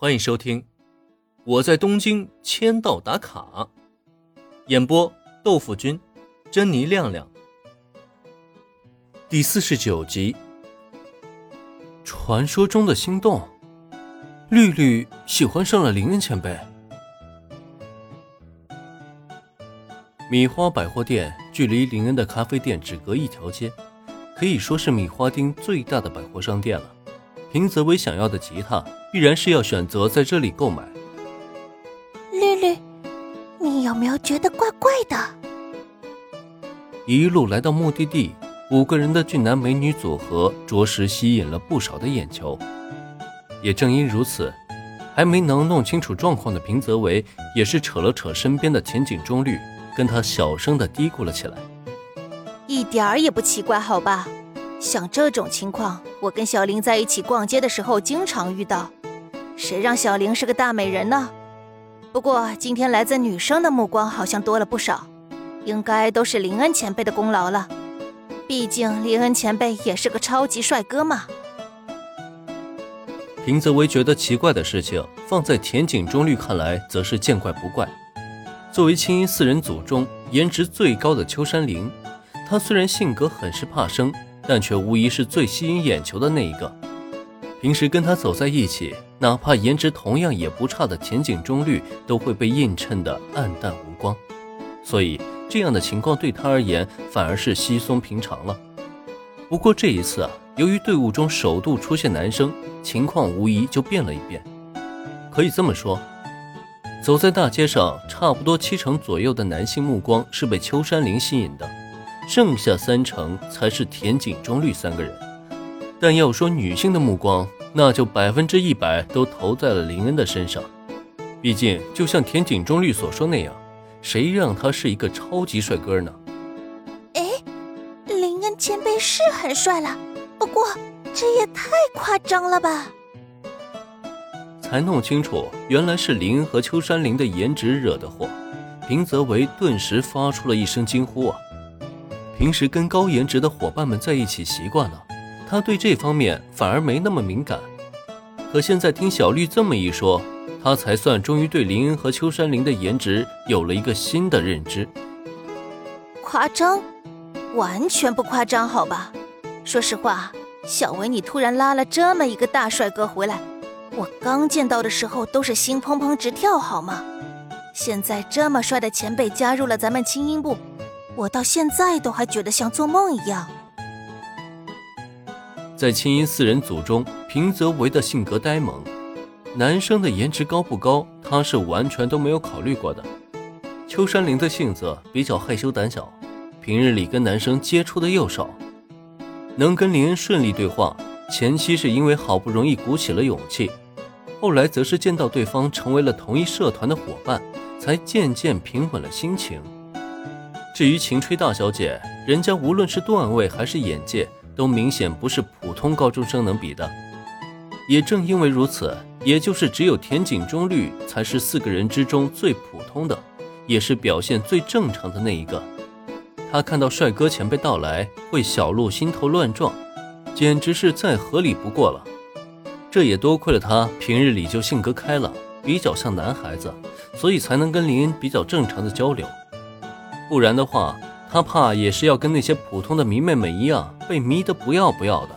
欢迎收听《我在东京签到打卡》，演播豆腐君、珍妮亮亮，第四十九集。传说中的心动，绿绿喜欢上了林恩前辈。米花百货店距离林恩的咖啡店只隔一条街，可以说是米花町最大的百货商店了。平泽唯想要的吉他，必然是要选择在这里购买。绿绿，你有没有觉得怪怪的？一路来到目的地，五个人的俊男美女组合着实吸引了不少的眼球。也正因如此，还没能弄清楚状况的平泽唯也是扯了扯身边的前井中绿，跟他小声的嘀咕了起来：“一点儿也不奇怪，好吧？像这种情况。”我跟小玲在一起逛街的时候，经常遇到。谁让小玲是个大美人呢？不过今天来自女生的目光好像多了不少，应该都是林恩前辈的功劳了。毕竟林恩前辈也是个超级帅哥嘛。林泽唯觉得奇怪的事情，放在田井中律看来，则是见怪不怪。作为青音四人组中颜值最高的秋山玲，她虽然性格很是怕生。但却无疑是最吸引眼球的那一个。平时跟他走在一起，哪怕颜值同样也不差的前景中律，都会被映衬的暗淡无光。所以这样的情况对他而言反而是稀松平常了。不过这一次啊，由于队伍中首度出现男生，情况无疑就变了一变。可以这么说，走在大街上，差不多七成左右的男性目光是被秋山林吸引的。剩下三成才是田井中绿三个人，但要说女性的目光，那就百分之一百都投在了林恩的身上。毕竟，就像田井中绿所说那样，谁让他是一个超级帅哥呢？哎，林恩前辈是很帅了，不过这也太夸张了吧！才弄清楚，原来是林恩和秋山林的颜值惹的祸，平泽唯顿时发出了一声惊呼啊！平时跟高颜值的伙伴们在一起习惯了，他对这方面反而没那么敏感。可现在听小绿这么一说，他才算终于对林恩和秋山林的颜值有了一个新的认知。夸张？完全不夸张，好吧。说实话，小维你突然拉了这么一个大帅哥回来，我刚见到的时候都是心砰砰直跳，好吗？现在这么帅的前辈加入了咱们轻音部。我到现在都还觉得像做梦一样。在青音四人组中，平泽唯的性格呆萌，男生的颜值高不高，他是完全都没有考虑过的。秋山玲的性子比较害羞胆小，平日里跟男生接触的又少，能跟林恩顺利对话，前期是因为好不容易鼓起了勇气，后来则是见到对方成为了同一社团的伙伴，才渐渐平稳了心情。至于晴吹大小姐，人家无论是段位还是眼界，都明显不是普通高中生能比的。也正因为如此，也就是只有田井中绿才是四个人之中最普通的，也是表现最正常的那一个。他看到帅哥前辈到来，会小鹿心头乱撞，简直是再合理不过了。这也多亏了他平日里就性格开朗，比较像男孩子，所以才能跟林恩比较正常的交流。不然的话，他怕也是要跟那些普通的迷妹们一样被迷得不要不要的。